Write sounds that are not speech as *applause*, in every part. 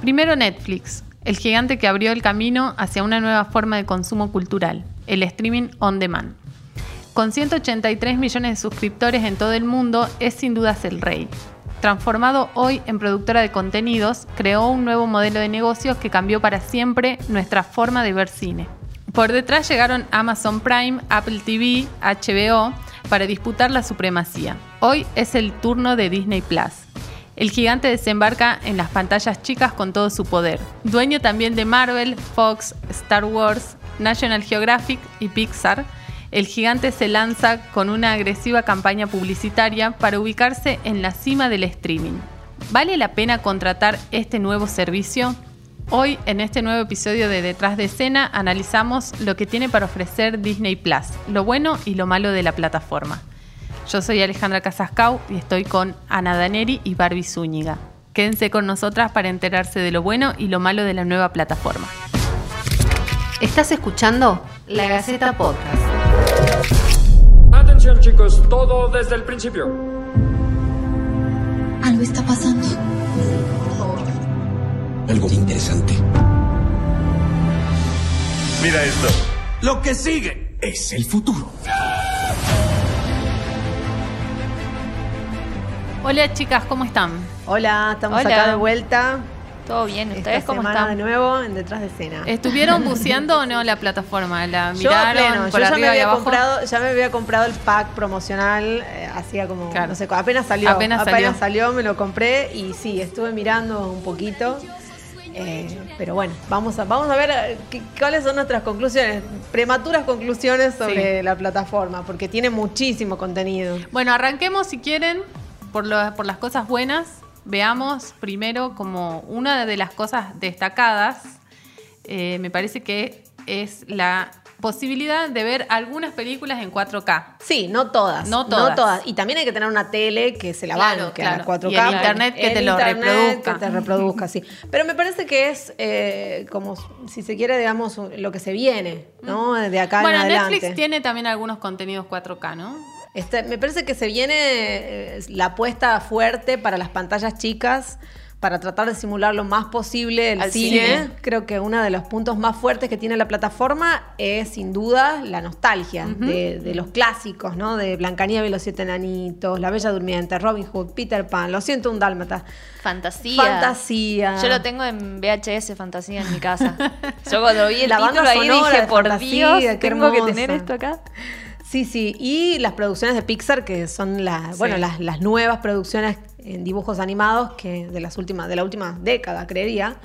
Primero Netflix, el gigante que abrió el camino hacia una nueva forma de consumo cultural, el streaming on demand. Con 183 millones de suscriptores en todo el mundo, es sin dudas el rey. Transformado hoy en productora de contenidos, creó un nuevo modelo de negocios que cambió para siempre nuestra forma de ver cine. Por detrás llegaron Amazon Prime, Apple TV, HBO para disputar la supremacía. Hoy es el turno de Disney Plus. El gigante desembarca en las pantallas chicas con todo su poder. Dueño también de Marvel, Fox, Star Wars, National Geographic y Pixar, el gigante se lanza con una agresiva campaña publicitaria para ubicarse en la cima del streaming. ¿Vale la pena contratar este nuevo servicio? Hoy, en este nuevo episodio de Detrás de Escena, analizamos lo que tiene para ofrecer Disney Plus, lo bueno y lo malo de la plataforma. Yo soy Alejandra Casascau y estoy con Ana Daneri y Barbie Zúñiga. Quédense con nosotras para enterarse de lo bueno y lo malo de la nueva plataforma. Estás escuchando La Gaceta Podcast. Atención chicos, todo desde el principio. Algo está pasando. Algo interesante. Mira esto. Lo que sigue es el futuro. Hola chicas, ¿cómo están? Hola, estamos Hola. acá de vuelta. ¿Todo bien? ¿Ustedes Esta cómo están? de nuevo en Detrás de Escena. ¿Estuvieron *laughs* buceando o no la plataforma? ¿La yo miraron pleno, por yo ya me, había abajo? comprado, ya me había comprado el pack promocional, eh, hacía como, Claro. no sé, apenas salió, Apenas salió. salió, me lo compré y sí, estuve mirando un poquito. eh, pero bueno, vamos a, vamos a ver eh, qué- cuáles son nuestras conclusiones, prematuras conclusiones sobre Sí. la plataforma, porque tiene muchísimo contenido. Bueno, arranquemos si quieren por, lo- por las cosas buenas. Veamos primero como una de las cosas destacadas, eh, me parece que es la posibilidad de ver algunas películas en 4K. Sí, no todas. No todas. Y también hay que tener una tele que se la Claro, banque claro. a la 4K. Y el internet que El te lo reproduzca. Que te reproduzca, sí. Pero me parece que es eh, como, si se quiere, digamos, lo que se viene, ¿no? De acá bueno, en adelante. Netflix tiene también algunos contenidos 4K, ¿no? Este, me parece que se viene eh, la apuesta fuerte para las pantallas chicas para tratar de simular lo más posible el cine. cine. Creo que uno de los puntos más fuertes que tiene la plataforma es sin duda la nostalgia de, de los clásicos, ¿no? De Blancanieves y los siete enanitos, La Bella Durmiente, Robin Hood, Peter Pan, Lo siento un dálmata. Fantasía. Fantasía. Yo lo tengo en VHS Fantasía en mi casa. Yo cuando vi el La título banda ahí dije, por Fantasía, Dios, tengo que hermosa". tener esto acá. Sí, sí. Y las producciones de Pixar, que son las, bueno, las, las nuevas producciones en dibujos animados que de las últimas, de la última década, creería,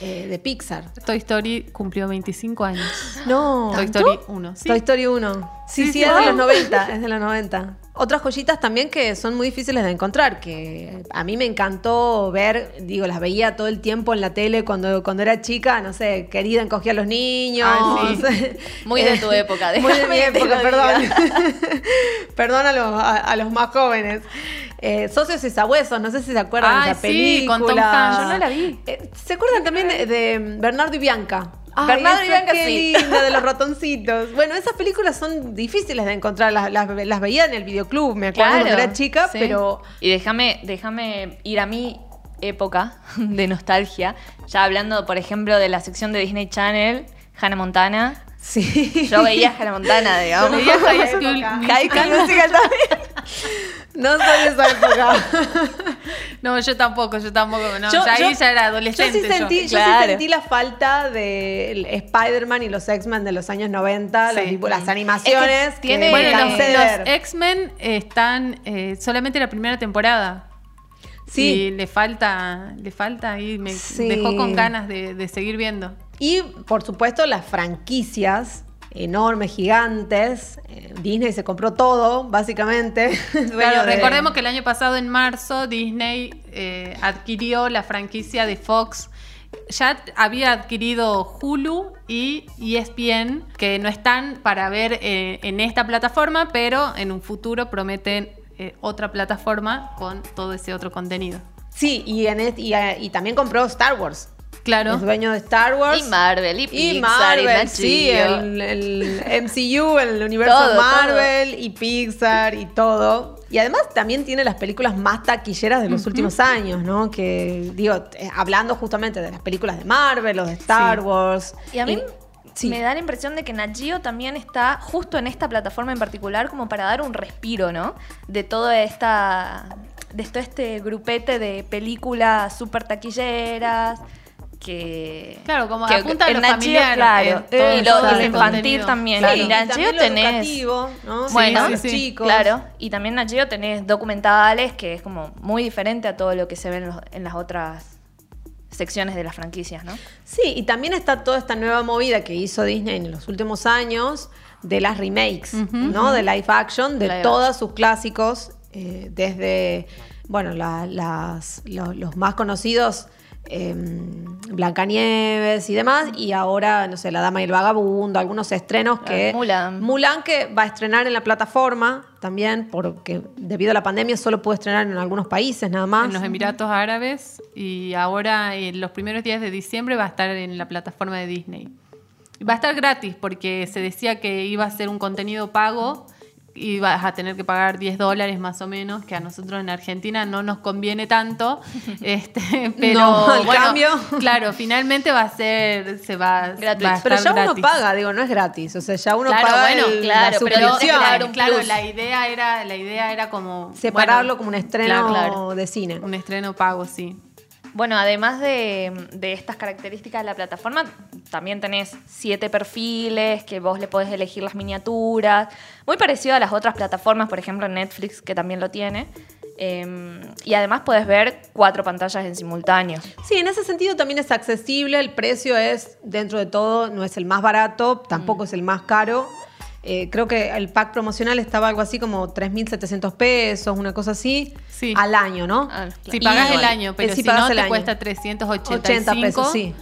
eh, de Pixar. Toy Story cumplió 25 años. No. Toy Story 1, sí. Toy Story 1. Sí, Sí, sí, sí. es de Ah. los 90, es de los 90. Otras joyitas también que son muy difíciles de encontrar, que a mí me encantó ver, digo, las veía todo el tiempo en la tele cuando, cuando era chica, no sé, querida encogía a los niños. Ay, sí. Muy de tu época, *laughs* Muy de mi época, perdón. *laughs* perdón a los, a, a los más jóvenes. Eh, Socios y Sabuesos, no sé si se acuerdan de esa sí, película. con Tom Hanks. Yo no la vi. Eh, ¿Se acuerdan también de, de Bernardo y Bianca? Ay, Bernardo y Bianca, qué sí. linda, de los ratoncitos. Bueno, esas películas son difíciles de encontrar. Las, las, las veía en el videoclub, me acuerdo Claro, cuando era chica, sí. pero Y déjame, déjame ir a mi época *laughs* de nostalgia. Ya hablando, por ejemplo, de la sección de Disney Channel, Hannah Montana. sí. Yo veía Hannah Montana, *laughs* digamos. Veía High School. High School Musical también. *laughs* No soy de esa época. No, yo tampoco, yo tampoco. No, Yo- ya ahí yo- ya era Yo adolescente. sí, sentí, yo sí Claro. sentí la falta de Spider-Man y los X-Men de los años 90, Sí. las, animaciones. Es que que tiene- me Bueno, los, cansé de los ver. X-Men están eh, solamente la primera temporada. Sí. Y le falta, le falta y me Sí. dejó con ganas de, de seguir viendo. Y por supuesto las franquicias enormes, gigantes. Eh, Disney se compró todo, básicamente. *laughs* Claro, de- recordemos que el año pasado, en marzo, Disney eh, adquirió la franquicia de Fox. Ya había adquirido Hulu y ESPN, que no están para ver eh, en esta plataforma, pero en un futuro prometen eh, otra plataforma con todo ese otro contenido. Sí, y, en et- y, y también compró Star Wars. Claro. Es dueño de Star Wars. Y Marvel, y Y Pixar, y Marvel, sí, el, el MCU, el universo Todo, Marvel y Pixar y todo. Y además también tiene las películas más taquilleras de los últimos años, ¿no? Que, digo, eh, hablando justamente de las películas de Marvel o de Star Sí. Wars. Y a mí sí. me da la impresión de que Nat Geo también está justo en esta plataforma en particular como para dar un respiro, ¿no? De toda esta... De todo este grupete de películas súper taquilleras que... Claro, como que apunta a lo familiar, claro. eh, y lo, infantil también. Claro, Y y en tenés... educativo, ¿no? Bueno, sí, sí. chicos. Claro, y también Geo tenés documentales que es como muy diferente a todo lo que se ve en, los- en las otras secciones de las franquicias, ¿no? Sí, y también está toda esta nueva movida que hizo Disney en los últimos años de las remakes, ¿no? De live action, de Live todos sus clásicos, eh, desde, bueno, la- las, lo- los más conocidos, eh, Blancanieves y demás, y ahora, no sé, La Dama y el Vagabundo, algunos estrenos que... Mulan. Mulan que va a estrenar en la plataforma también, porque debido a la pandemia solo puede estrenar en algunos países nada más. En los Emiratos Árabes y ahora en los primeros días de diciembre va a estar en la plataforma de Disney. Va a estar gratis porque se decía que iba a ser un contenido pago y vas a tener que pagar 10 dólares más o menos, que a nosotros en Argentina no nos conviene tanto. *laughs* este, pero No, bueno, cambio. claro, finalmente va a ser, se va, Gratuito. va a Pero ya uno gratis. paga, digo, no es gratis. O sea, ya uno Claro, paga bueno, el- claro, la pero claro, la idea era, la idea era como Separarlo bueno, como un estreno claro. de cine. un estreno pago, sí. Bueno, además de, de estas características de la plataforma, también tenés siete perfiles que vos le podés elegir las miniaturas. Muy parecido a las otras plataformas, por ejemplo Netflix, que también lo tiene. Eh, y además podés ver cuatro pantallas en simultáneo. Sí, en ese sentido también es accesible. El precio es, dentro de todo, no es el más barato, tampoco es el más caro. Eh, creo que el pack promocional estaba algo así como 3.700 pesos, una cosa así, Sí. al año, ¿no? Ah, Si Y- pagas el año, pero eh, si, pagas no el te año. cuesta 385 80 pesos, sí.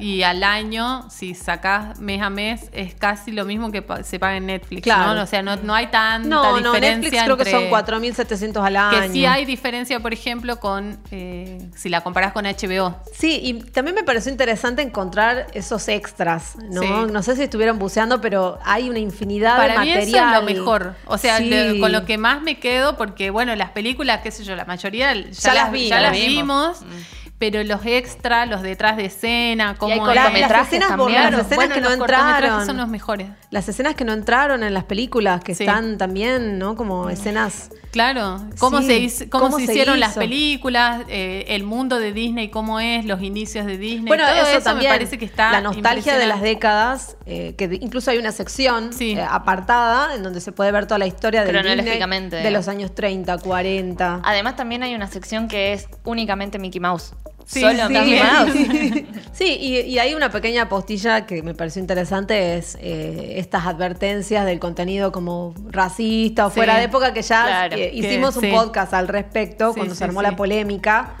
Y al año, si sacás mes a mes, es casi lo mismo que pa- se paga en Netflix, Claro. ¿no? O sea, no, no hay tanta No, no, diferencia Netflix creo que son 4.700 al año. Que sí hay diferencia, por ejemplo, con eh, si la comparás con HBO. Sí, y también me pareció interesante encontrar esos extras, ¿no? Sí. No sé si estuvieron buceando, pero hay una infinidad Para de mí material. eso es lo mejor. O sea, Sí. con lo que más me quedo, porque bueno, las películas, qué sé yo, la mayoría ya, Ya las vi, ya las las vimos. vimos. Pero los extras, los detrás de escena, hay es- cortometrajes las escenas las escenas bueno, que no entraron. son los mejores. Las escenas que no entraron en las películas, que Sí. están también, ¿no? Como escenas. Claro, cómo, Sí, se, hizo- cómo cómo se se hicieron las películas, eh, el mundo de Disney, cómo es, los inicios de Disney. Bueno, todo eso, eso, también. me parece que está la nostalgia de las décadas, eh, que incluso hay una sección Sí. eh, apartada en donde se puede ver toda la historia del Cronológicamente, Disney de los años 30, 40. Además también hay una sección que es únicamente Mickey Mouse. Sí, Solo sí. Mickey Mouse. *laughs* Sí, y, y hay una pequeña postilla que me pareció interesante, es eh, estas advertencias del contenido como racista o Sí, fuera de época, que ya claro, eh, que hicimos un sí. podcast al respecto Sí, cuando sí, se armó sí. la polémica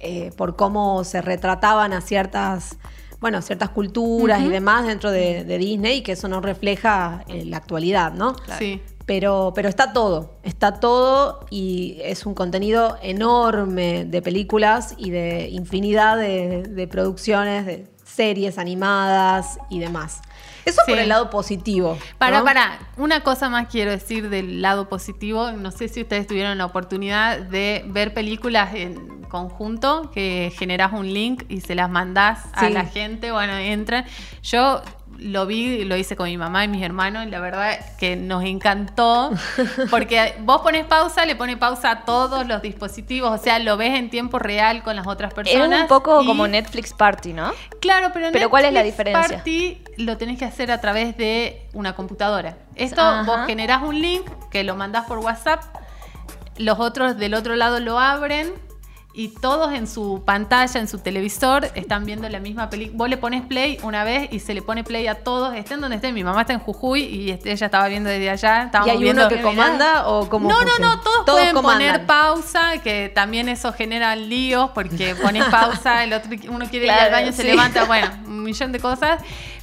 eh, por cómo se retrataban a ciertas... Bueno, ciertas culturas y demás dentro de, de Disney y que eso no refleja eh, la actualidad, ¿no? Sí. Pero, pero está todo, está todo y es un contenido enorme de películas y de infinidad de, de producciones, de series animadas y demás. Eso Sí. por el lado positivo. Para, ¿no? para, una cosa más quiero decir del lado positivo. No sé si ustedes tuvieron la oportunidad de ver películas en conjunto, que generás un link y se las mandás a la gente. Bueno, entran. Yo lo vi, lo hice con mi mamá y mis hermanos, y la verdad que nos encantó. *laughs* Porque vos pones pausa, le pones pausa a todos los dispositivos, o sea, lo ves en tiempo real con las otras Es personas. un poco y- como Netflix Party, ¿no? Claro, pero, Pero ¿cuál es la Netflix diferencia? Party lo tenés que hacer a través de una computadora. Esto Ajá. vos generás un link que lo mandás por WhatsApp, los otros del otro lado lo abren y todos en su pantalla, en su televisor, están viendo la misma película. Vos le pones play una vez y se le pone play a todos, estén donde estén. Mi mamá está en Jujuy y este, ella estaba viendo desde allá. ¿Y hay viendo- uno que comanda o cómo no, no, no, todos, pueden comandan. poner pausa, que también eso genera líos, porque *laughs* pones pausa, el otro, uno quiere ir al baño, se sí. levanta, bueno, *laughs* un millón de cosas.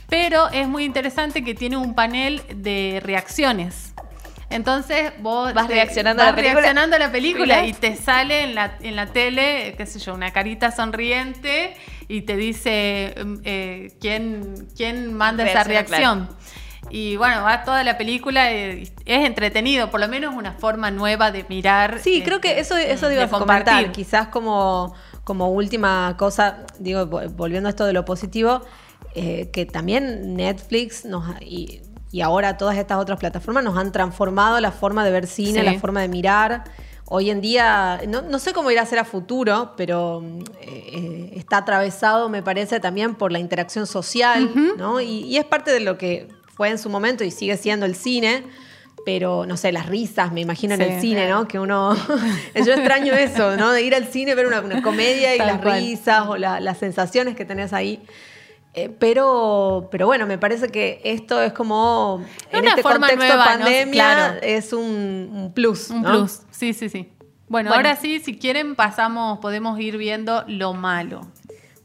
Pero es muy interesante que tiene un panel de reacciones. Entonces vos Vas te- reaccionando a la película. reaccionando a la película Mirá. y te sale en la, en la tele, qué sé yo, una carita sonriente y te dice mm, eh, quién, quién manda esa reacción. Y bueno, va toda la película, es entretenido, por lo menos una forma nueva de mirar. Sí, eh, creo que eso, eso digo de comentar. compartir. Quizás como, como última cosa, digo, vo- volviendo a esto de lo positivo, eh, que también Netflix nos y, y ahora todas estas otras plataformas nos han transformado la forma de ver cine, Sí. la forma de mirar. Hoy en día, no, no sé cómo irá a ser a futuro, pero mm, eh, está atravesado, me parece, también por la interacción social, ¿no? Y, y es parte de lo que fue en su momento y sigue siendo el cine, pero no sé, las risas, me imagino en el cine, ¿no? Que uno. *laughs* Yo extraño eso, ¿no? De ir al cine, ver una, una comedia y Tal las cual. risas o la- las sensaciones que tenés ahí. Eh, pero, pero bueno, me parece que esto es como. En Una este forma contexto nueva, pandemia Claro. es un, un plus. Un ¿no? plus, sí, sí, sí. Bueno, Bueno. ahora sí, si quieren, pasamos, podemos ir viendo lo malo.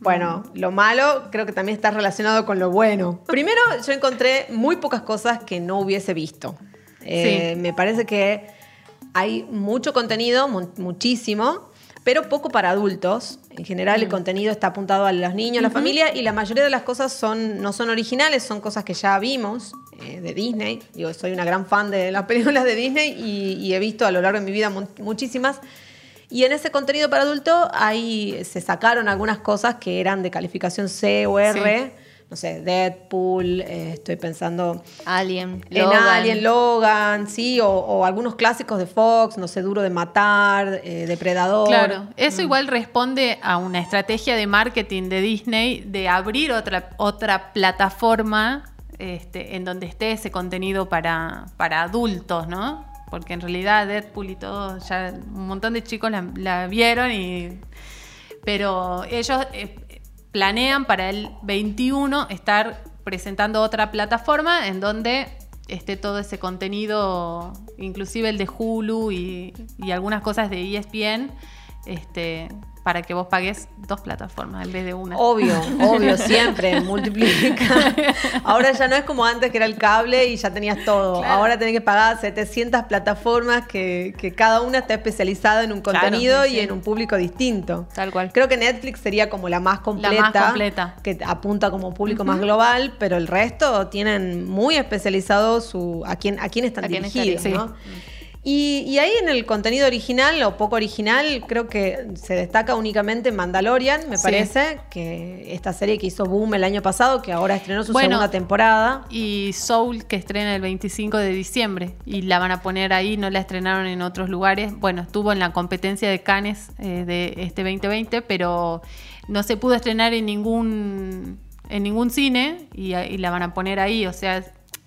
Bueno, lo malo creo que también está relacionado con lo bueno. Primero, yo encontré muy pocas cosas que no hubiese visto. Eh, Sí. Me parece que hay mucho contenido, mu- muchísimo, pero poco para adultos. En general, el contenido está apuntado a los niños, a la familia, y la mayoría de las cosas son, no son originales, son cosas que ya vimos eh, de Disney. Digo, soy una gran fan de las *laughs* películas de Disney y, y he visto a lo largo de mi vida mu- muchísimas. Y en ese contenido para adulto ahí se sacaron algunas cosas que eran de calificación C o R. No sé, Deadpool, eh, estoy pensando Alien, en Logan. Alien, Logan, sí, o, o algunos clásicos de Fox, no sé, Duro de Matar, eh, Depredador. Claro, eso Mm. igual responde a una estrategia de marketing de Disney de abrir otra, otra plataforma este, en donde esté ese contenido para, para adultos, ¿no? Porque en realidad Deadpool y todo, ya un montón de chicos la, la vieron y... Pero ellos eh, planean para el 21 estar presentando otra plataforma en donde esté todo ese contenido, inclusive el de Hulu y, algunas cosas de ESPN, este, para que vos pagues dos plataformas en vez de una. Obvio, obvio, *laughs* siempre, multiplica. Ahora ya no es como antes que era el cable y ya tenías todo. Claro. Ahora tenés que pagar 700 plataformas que, que cada una está especializada en un Claro, contenido sí, y sí. en un público distinto. Tal cual. Creo que Netflix sería como la más completa. completa. Que apunta como público más global, pero el resto tienen muy especializado su, a, quién, a quién están A quién está dirigidos, dirigido. Y, y ahí en el contenido original o poco original, creo que se destaca únicamente Mandalorian, me Sí. parece, que esta serie que hizo boom el año pasado, que ahora estrenó su Bueno. segunda temporada. Y Soul, que estrena el 25 de diciembre. Y la van a poner ahí, no la estrenaron en otros lugares. Bueno, estuvo en la competencia de Cannes eh, de este 2020, pero no se pudo estrenar en ningún, en ningún cine y, y la van a poner ahí. O sea,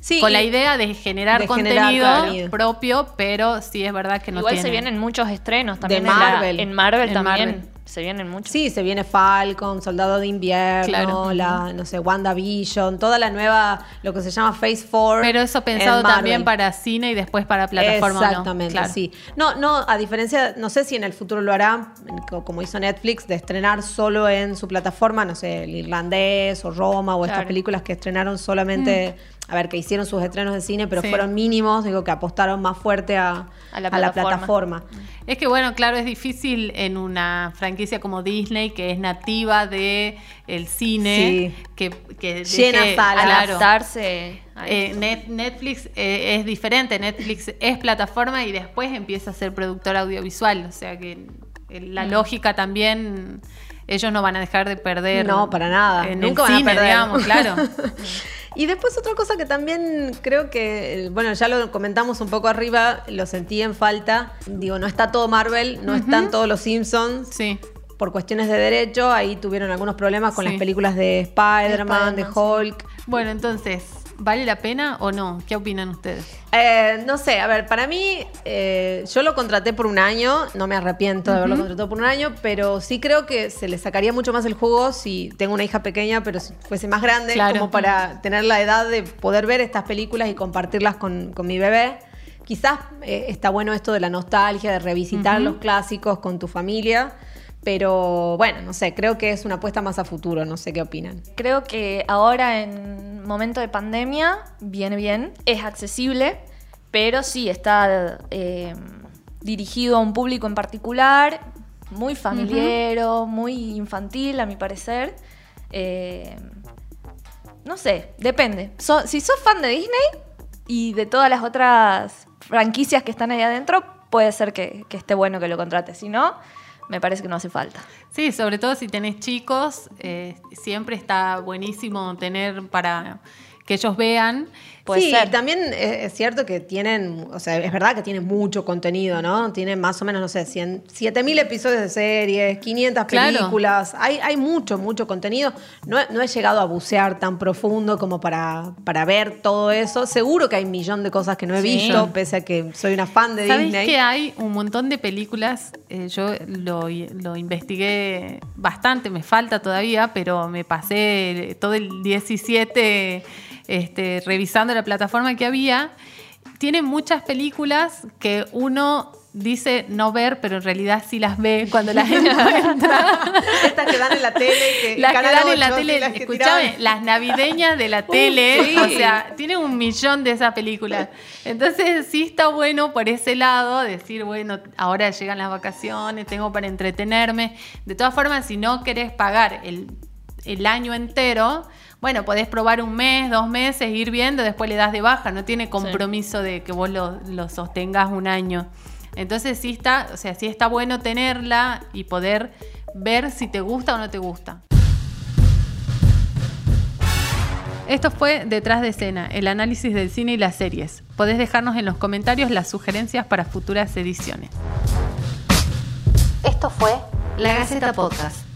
Sí, con la idea de generar de contenido propio, pero sí es verdad que no Igual tiene. se vienen muchos estrenos también. De en la- Marvel. En Marvel En también Marvel. se vienen muchos. Sí, se viene Falcon, Soldado de Invierno, Claro. la, no sé, WandaVision, toda la nueva, lo que se llama Phase 4. Pero eso pensado también para cine y después para plataforma. Exactamente, Claro. sí. No, no, a diferencia, no sé si en el futuro lo hará, co- como hizo Netflix, de estrenar solo en su plataforma, no sé, el irlandés o Roma o estas películas que estrenaron solamente, a ver, que hicieron sus estrenos de cine, pero Sí. fueron mínimos, digo, que apostaron más fuerte a, A la a la plataforma. Es que bueno, claro, es difícil en una franquicia como Disney, que es nativa de el cine, Sí. que, que Llena deje- claro. Adaptarse a Eh. Net- Netflix eh, es diferente, Netflix es plataforma y después empieza a ser productor audiovisual, o sea que eh, Mm. la lógica también, ellos no van a dejar de perder. No, para nada. En Nunca el van a cine, perder. digamos, claro. *laughs* Y después otra cosa que también creo que, bueno, ya lo comentamos un poco arriba, lo sentí en falta. Digo, no está todo Marvel, no están todos los Simpsons. Sí. Por cuestiones de derecho, ahí tuvieron algunos problemas con Sí. las películas de Spider-Man, de. Hulk. Bueno, entonces, ¿vale la pena o no? ¿Qué opinan ustedes? Eh, no sé, a ver, para mí, eh, yo lo contraté por un año, no me arrepiento de haberlo contratado por un año, pero sí creo que se le sacaría mucho más el jugo si tengo una hija pequeña, pero si fuese más grande, Claro. como para tener la edad de poder ver estas películas y compartirlas con, con mi bebé. Quizás eh, está bueno esto de la nostalgia, de revisitar los clásicos con tu familia, pero bueno, no sé, creo que es una apuesta más a futuro, no sé qué opinan. Creo que ahora en momento de pandemia viene bien, es accesible, pero sí está eh, dirigido a un público en particular, muy familiero, muy infantil a mi parecer. Eh, no sé, depende. So- si sos fan de Disney y de todas las otras franquicias que están ahí adentro, puede ser que, que esté bueno que lo contrates. Si no, me parece que no hace falta. Sí, sobre todo si tenés chicos, eh, siempre está buenísimo tener para que ellos vean. Puede sí, ser. también es, cierto que tienen, o sea, es verdad que tienen mucho contenido, ¿no? Tienen más o menos, no sé, 100, 7000 episodios de series, 500 Claro. películas. Hay, hay mucho, mucho contenido. No, he- no he llegado a bucear tan profundo como para, para ver todo eso. Seguro que hay un millón de cosas que no he Sí. visto, pese a que soy una fan de ¿Sabes Disney. que hay un montón de películas? eh, yo lo, lo investigué bastante, me falta todavía, pero me pasé todo el 17 este, revisando la plataforma que había. Tiene muchas películas que uno dice no ver, pero en realidad sí las ve cuando las *laughs* encuentra. Estas que dan en la tele, que Las que dan en la 8, tele, las escuchame, las navideñas de la *laughs* tele, sí. o sea, tiene un millón de esas películas. Entonces sí está bueno por ese lado, decir, bueno, ahora llegan las vacaciones, tengo para entretenerme. De todas formas, si no querés pagar el, el año entero, bueno, podés probar un mes, dos meses, ir viendo, después le das de baja, no tiene compromiso de que vos lo, lo sostengas un año. Entonces sí está, o sea, sí está bueno tenerla y poder ver si te gusta o no te gusta. Esto fue Detrás de escena, el análisis del cine y las series. Podés dejarnos en los comentarios las sugerencias para futuras ediciones. Esto fue La Gaceta Podcast.